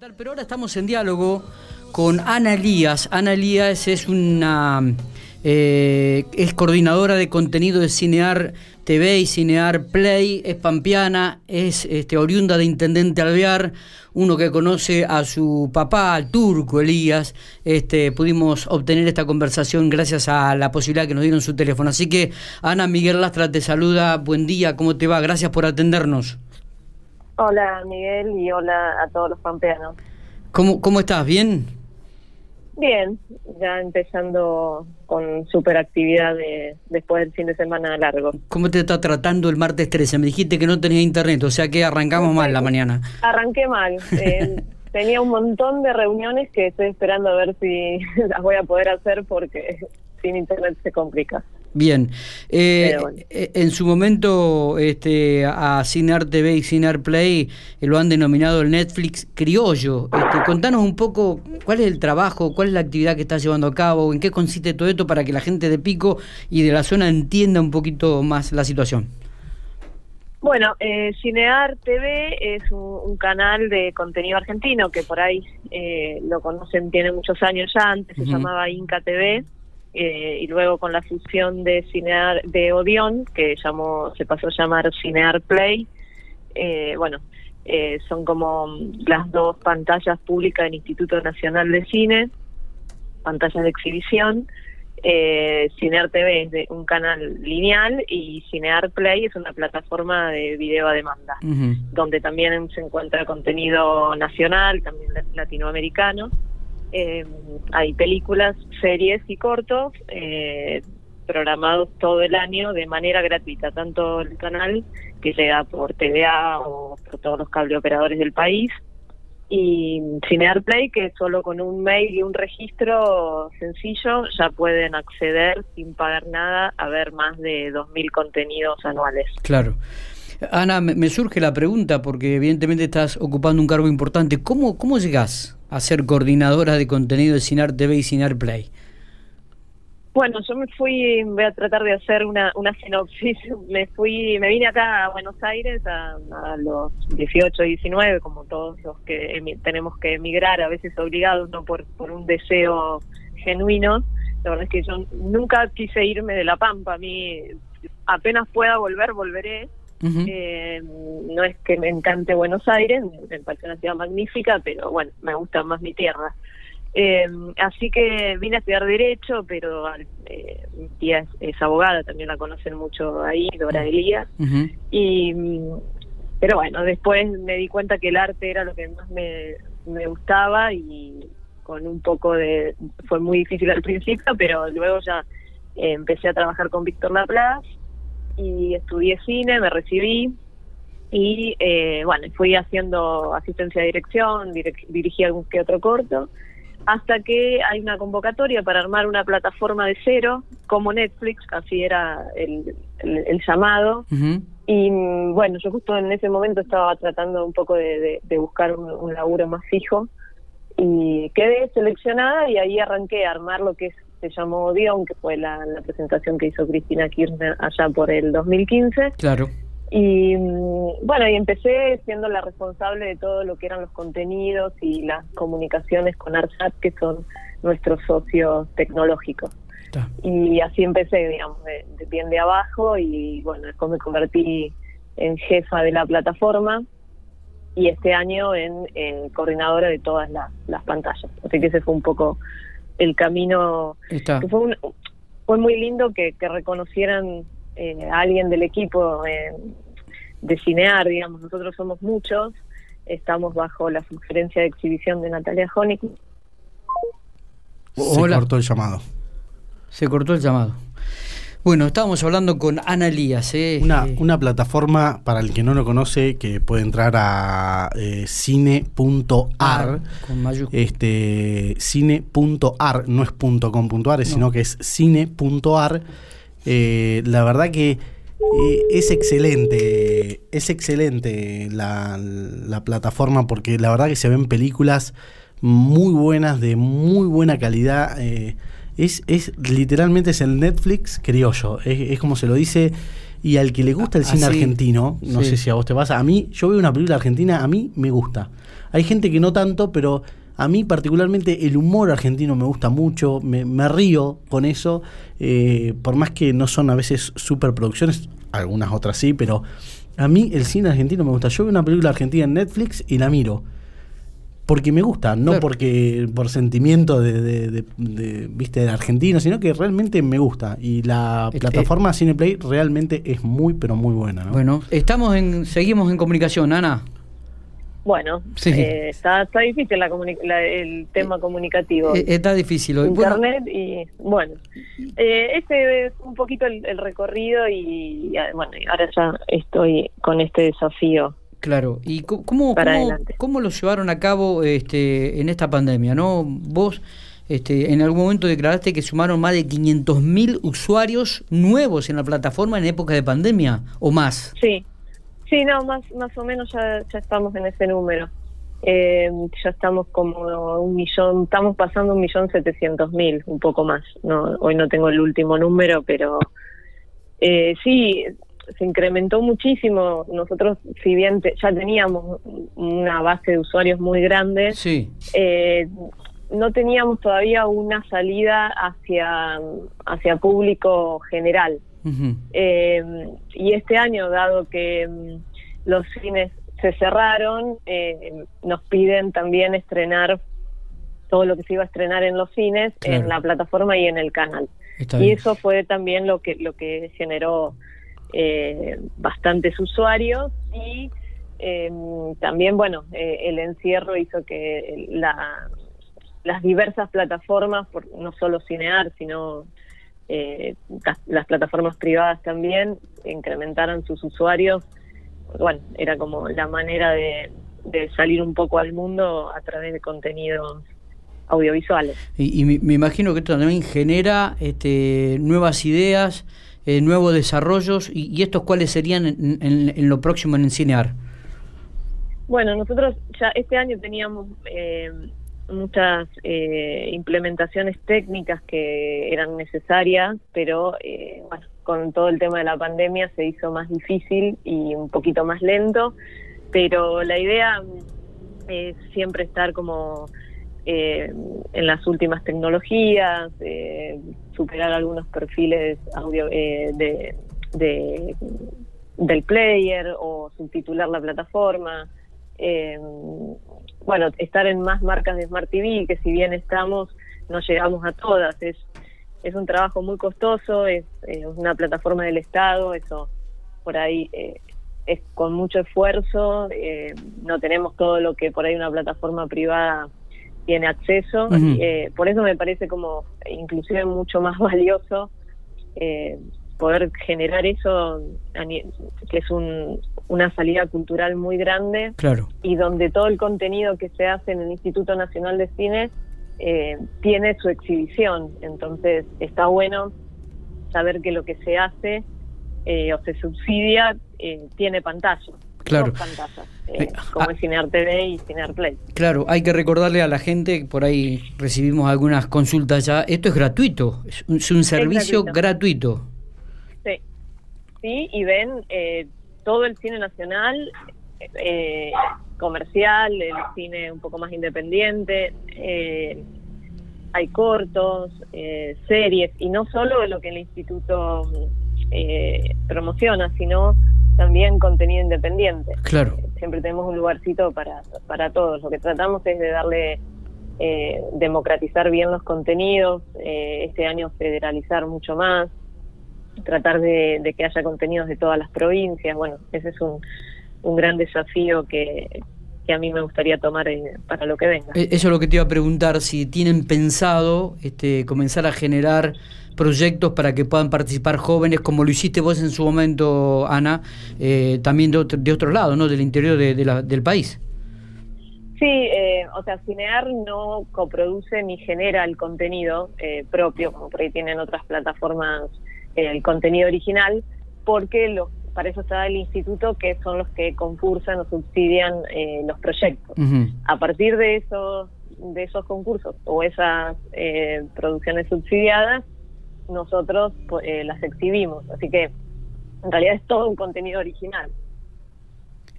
Pero ahora estamos en diálogo con Ana Elías. Ana Elías es una eh, es coordinadora de contenido de Cinear TV y Cinear Play, es pampeana, es este, oriunda de Intendente Alvear, uno que conoce a su papá, al turco Elías. Este, pudimos obtener esta conversación gracias a la posibilidad que nos dieron su teléfono. Así que Ana Miguel Lastra te saluda, buen día, ¿cómo te va? Gracias por atendernos. Hola Miguel y hola a todos los pampeanos. ¿Cómo, cómo estás? ¿Bien? Bien, ya empezando con super actividad de, después del fin de semana largo. ¿Cómo te está tratando el martes 13? Me dijiste que no tenías internet, o sea que arrancamos mal la mañana. Arranqué mal. Eh, tenía un montón de reuniones que estoy esperando a ver si las voy a poder hacer porque sin internet se complica. Bien, eh, eh, en su momento este, a Cinear TV y Cinear Play eh, lo han denominado el Netflix criollo. Este, contanos un poco cuál es el trabajo, cuál es la actividad que estás llevando a cabo, en qué consiste todo esto para que la gente de Pico y de la zona entienda un poquito más la situación. Bueno, eh, Cinear TV es un, canal de contenido argentino que por ahí lo conocen, tiene muchos años ya, antes se llamaba Inca TV eh, y luego con la fusión de Cinear de Odeon, que llamó, se pasó a llamar Cinear Play, eh, bueno, eh, son como las dos pantallas públicas del Instituto Nacional de Cine, pantallas de exhibición. Cinear TV es de un canal lineal y Cinear Play es una plataforma de video a demanda, donde también se encuentra contenido nacional, también latinoamericano. Eh, hay películas, series y cortos eh, programados todo el año de manera gratuita, tanto el canal que llega por TVA o por todos los cable operadores del país, y Cinear Play, que solo con un mail y un registro sencillo ya pueden acceder sin pagar nada a ver más de 2.000 contenidos anuales. Claro. Ana, me surge la pregunta, porque evidentemente estás ocupando un cargo importante. ¿Cómo, cómo llegás a ser coordinadora de contenido de Cinar TV y Cinar Play? Bueno, yo me fui, voy a tratar de hacer una, una sinopsis. Me fui, me vine acá a Buenos Aires a, los 18, 19, como todos los que tenemos que emigrar, a veces obligados, no por, por un deseo genuino. La verdad es que yo nunca quise irme de La Pampa. A mí, apenas pueda volver, volveré eh, no es que me encante Buenos Aires, me parece una ciudad magnífica, pero bueno, me gusta más mi tierra. Eh, así que vine a estudiar Derecho, pero eh, mi tía es, abogada, también la conocen mucho ahí, Dora Elías. y Pero bueno, después me di cuenta que el arte era lo que más me, me gustaba y con un poco de... fue muy difícil al principio, pero luego ya eh, empecé a trabajar con Víctor Laplace y estudié cine, me recibí y eh, bueno, fui haciendo asistencia de dirección, dirigí algún que otro corto, hasta que hay una convocatoria para armar una plataforma de cero, como Netflix, así era el, el, llamado. Y bueno, yo justo en ese momento estaba tratando un poco de, buscar un, un, laburo más fijo y quedé seleccionada y ahí arranqué a armar lo que es se llamó Odeon, que fue la, presentación que hizo Cristina Kirchner allá por el 2015. Claro. Y mm, bueno, y empecé siendo la responsable de todo lo que eran los contenidos y las comunicaciones con ARSAT, que son nuestros socios tecnológicos. Y así empecé, digamos, de, bien de abajo y bueno, después me convertí en jefa de la plataforma y este año en, coordinadora de todas las, las pantallas. Así que ese fue un poco el camino. fue, fue muy lindo que, reconocieran eh, a alguien del equipo eh, de Cinear, digamos, nosotros somos muchos, estamos bajo la sugerencia de exhibición de Natalia Honig. Se cortó el llamado. Se cortó el llamado. Bueno, estábamos hablando con Ana Elías. ¿eh? Una, eh, una plataforma, para el que no lo conoce, que puede entrar a eh, cine.ar. Este, cine.ar, no es .com.ar, sino que es cine.ar. la verdad que es excelente, es excelente la, la plataforma porque la verdad que se ven películas muy buenas, de muy buena calidad es, es literalmente es el Netflix criollo, es, como se lo dice. Y al que le gusta el cine argentino, no sé si a vos te pasa, a mí, yo veo una película argentina, a mí me gusta. Hay gente que no tanto, pero a mí particularmente el humor argentino me gusta mucho, me, río con eso, eh, por más que no son a veces superproducciones, algunas otras sí, pero a mí el cine argentino me gusta. Yo veo una película argentina en Netflix y la miro porque me gusta, no porque por sentimiento de, viste del argentino, sino que realmente me gusta y la plataforma Cineplay realmente es muy pero muy buena. Bueno, estamos en seguimos en comunicación, Ana. Bueno, eh, está, está difícil la, el tema eh, comunicativo. Eh, está difícil hoy. Internet y bueno, este es un poquito el, el recorrido y bueno, ahora ya estoy con este desafío Claro, ¿y cómo, cómo, lo llevaron a cabo este, en esta pandemia? ¿no? Vos este, en algún momento declaraste que sumaron más de 500.000 usuarios nuevos en la plataforma en época de pandemia, ¿o más? Sí, sí, no, más, más o menos ya, ya estamos en ese número. Eh, ya estamos como un millón, estamos pasando un millón setecientos mil, un poco más. No, hoy no tengo el último número, pero eh, sí, se incrementó muchísimo. Nosotros, si bien ya teníamos una base de usuarios muy grande, eh, no teníamos todavía una salida hacia, hacia público general. Eh, y este año, dado que mm, los cines se cerraron, eh, nos piden también estrenar todo lo que se iba a estrenar en los cines en la plataforma y en el canal. y eso fue también lo que lo que generó eh, bastantes usuarios y em, también, bueno, eh, el encierro hizo que la, las diversas plataformas, por, no solo Cinear, sino eh, las plataformas privadas también, incrementaran sus usuarios. Bueno, era como la manera de, salir un poco al mundo a través de contenidos audiovisuales. Y, me, imagino que esto también genera este, nuevas ideas, eh, nuevos desarrollos y, estos cuáles serían en, lo próximo en Cinear? Bueno, nosotros ya este año teníamos eh, muchas eh, implementaciones técnicas que eran necesarias, pero bueno, con todo el tema de la pandemia se hizo más difícil y un poquito más lento, pero la idea es siempre estar como eh, en las últimas tecnologías, eh, superar algunos perfiles audio eh, de, del player o subtitular la plataforma. bueno, estar en más marcas de Smart TV, que si bien estamos, no llegamos a todas. Es, es un trabajo muy costoso, es, una plataforma del Estado, eso por ahí es con mucho esfuerzo, no tenemos todo lo que por ahí una plataforma privada tiene acceso. Eh, por eso me parece como inclusive mucho más valioso eh, poder generar eso, que es un, una salida cultural muy grande claro. y donde todo el contenido que se hace en el Instituto Nacional de Cine eh, tiene su exhibición. Entonces está bueno saber que lo que se hace o se subsidia tiene pantalla. Claro. Eh, como ah. Cinear TV y Cinear Play. Claro, hay que recordarle a la gente, por ahí recibimos algunas consultas ya, esto es gratuito, es un, servicio gratuito. Sí, sí, y ven eh, todo el cine nacional, eh, comercial, el cine un poco más independiente, hay cortos, series, y no solo lo que el instituto promociona, sino también contenido independiente. Claro. Siempre tenemos un lugarcito para, para todos. Lo que tratamos es de darle, eh, democratizar bien los contenidos, eh, este año federalizar mucho más, tratar de, que haya contenidos de todas las provincias. Bueno, ese es un, un gran desafío que, que a mí me gustaría tomar eh, para lo que venga. Eso es lo que te iba a preguntar, si tienen pensado este, comenzar a generar proyectos para que puedan participar jóvenes, como lo hiciste vos en su momento, Ana, eh, también de otro, de otro lado, ¿no? Del interior de, del país. Sí, eh, o sea, Cinear no coproduce ni genera el contenido eh, propio, como por ahí tienen otras plataformas el contenido original, porque lo, para eso está el instituto, que son los que concursan o subsidian los proyectos. A partir de esos, de esos concursos o esas producciones subsidiadas, nosotros eh, las exhibimos. Así que en realidad es todo un contenido original.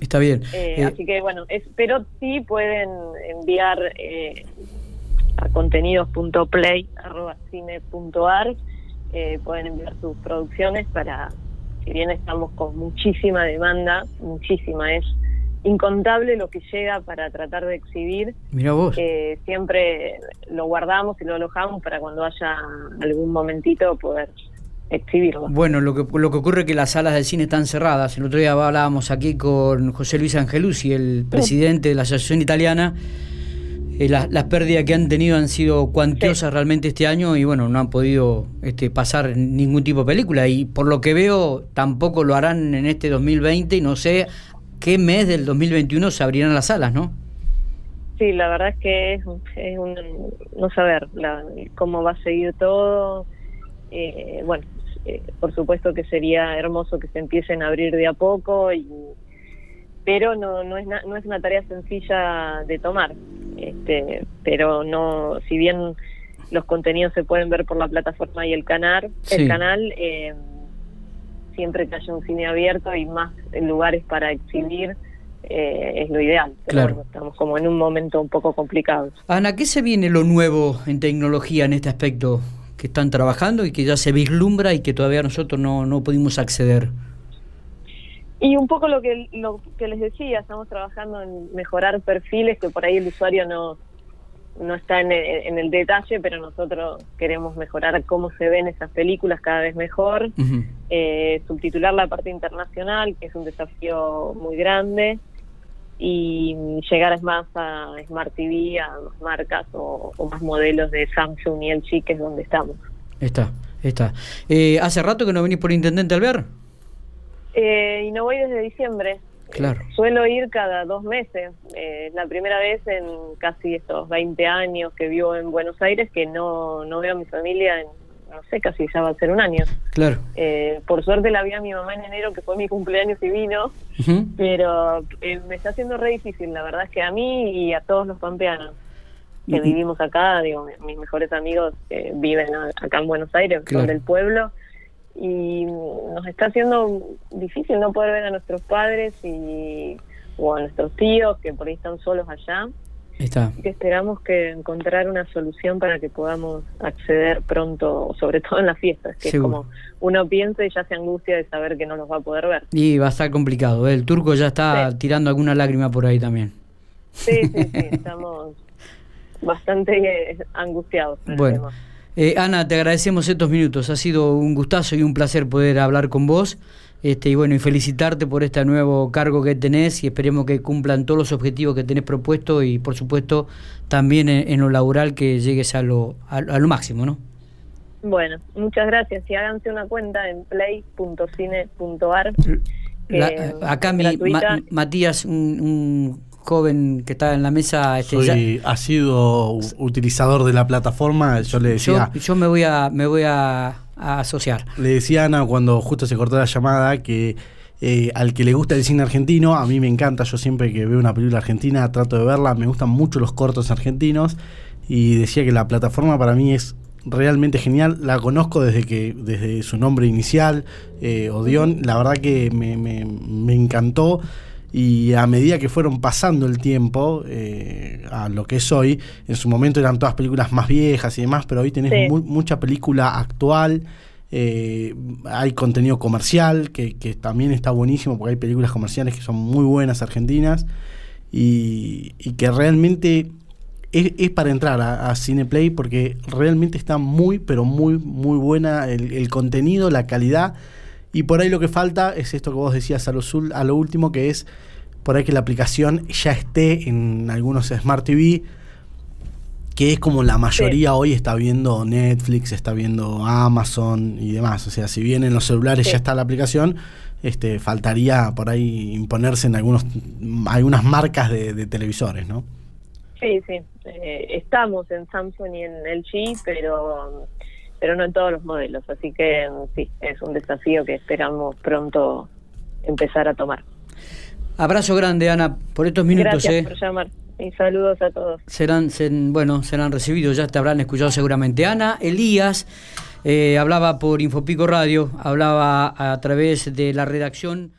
Está bien. Eh, eh, así que bueno, pero sí pueden enviar eh, a contenidos.play.cine.ar, eh, pueden enviar sus producciones para, si bien estamos con muchísima demanda, muchísima, es incontable lo que llega para tratar de exhibir. Mira vos. siempre lo guardamos y lo alojamos para cuando haya algún momentito poder exhibirlo. Bueno, lo que, lo que ocurre es que las salas de cine están cerradas. El otro día hablábamos aquí con José Luis Angelucci, el presidente de la Asociación Italiana. Eh, las pérdidas que han tenido han sido cuantiosas realmente este año y bueno, no han podido este, pasar ningún tipo de película y por lo que veo tampoco lo harán en este 2020 y no sé qué mes del 2021 se abrirán las salas, ¿no? Sí, la verdad es que es, un, no saber cómo va a seguir todo. Eh, bueno, eh, por supuesto que sería hermoso que se empiecen a abrir de a poco, y, pero no, no, es no es una tarea sencilla de tomar. Este, pero no, si bien los contenidos se pueden ver por la plataforma y el canal, el canal eh, siempre que haya un cine abierto y más lugares para exhibir, eh, es lo ideal. claro. estamos como en un momento un poco complicado. Ana, ¿qué se viene lo nuevo en tecnología en este aspecto? que están trabajando y que ya se vislumbra y que todavía nosotros no, no pudimos acceder. Y un poco lo que, lo que les decía, estamos trabajando en mejorar perfiles que por ahí el usuario no, no está en el, detalle, pero nosotros queremos mejorar cómo se ven esas películas cada vez mejor, eh, subtitular la parte internacional, que es un desafío muy grande, y llegar más a Smart TV, a más marcas o, más modelos de Samsung y LG, que es donde estamos. Está, está. Eh, ¿Hace rato que no venís por Intendente Alvear? Eh, y no voy desde diciembre. Claro. suelo ir cada dos meses. Eh, la primera vez en casi estos 20 años que vivo en Buenos Aires que no, no veo a mi familia en no sé, casi ya va a ser un año. Claro. Eh, por suerte la vi a mi mamá en enero, que fue mi cumpleaños y vino, pero eh, me está haciendo re difícil, la verdad es que a mí y a todos los pampeanos que vivimos acá, digo, mis mejores amigos viven acá en Buenos Aires, son del pueblo, y nos está haciendo difícil no poder ver a nuestros padres y o a nuestros tíos que por ahí están solos allá. Está. Que esperamos que encontrar una solución para que podamos acceder pronto, sobre todo en las fiestas, que es como uno piensa y ya se angustia de saber que no los va a poder ver. Y va a estar complicado, ¿eh? el turco ya está tirando alguna lágrima por ahí también. Sí, sí, sí, estamos bastante angustiados. Bueno. Eh, Ana, te agradecemos estos minutos. Ha sido un gustazo y un placer poder hablar con vos. Este, y bueno, y felicitarte por este nuevo cargo que tenés y esperemos que cumplan todos los objetivos que tenés propuesto y por supuesto también en, lo laboral que llegues a lo, a, lo máximo, ¿no? Bueno, muchas gracias y háganse una cuenta en play.cine.ar. acá mi, Matías, un, joven que está en la mesa. Este, ha sido utilizador de la plataforma, yo le decía. Yo, me voy a, me voy a a asociar. Le decía Ana cuando justo se cortó la llamada que eh, al que le gusta el cine argentino, a mí me encanta, yo siempre que veo una película argentina trato de verla, me gustan mucho los cortos argentinos y decía que la plataforma para mí es realmente genial, la conozco desde que desde su nombre inicial, eh, la verdad que me, me, me encantó y a medida que fueron pasando el tiempo eh, a lo que es hoy, en su momento eran todas películas más viejas y demás, pero hoy tenés mucha película actual, eh, hay contenido comercial que, también está buenísimo porque hay películas comerciales que son muy buenas argentinas y, que realmente es, para entrar a, Cineplay porque realmente está muy, pero muy, muy buena el, el contenido, la calidad y por ahí lo que falta es esto que vos decías a lo, a lo último, que es por ahí que la aplicación ya esté en algunos Smart TV, que es como la mayoría hoy está viendo Netflix, está viendo Amazon y demás. O sea, si bien en los celulares ya está la aplicación, este, faltaría por ahí imponerse en algunos algunas marcas de, televisores, ¿no? Sí, sí. Eh, estamos en Samsung y en LG, pero pero no en todos los modelos. Así que sí, es un desafío que esperamos pronto empezar a tomar. Abrazo grande, Ana, por estos minutos. Gracias eh. por llamar. Y saludos a todos. Serán, bueno, serán recibidos, ya te habrán escuchado seguramente. Ana, Elías, eh, hablaba por Infopico Radio, hablaba a través de la redacción.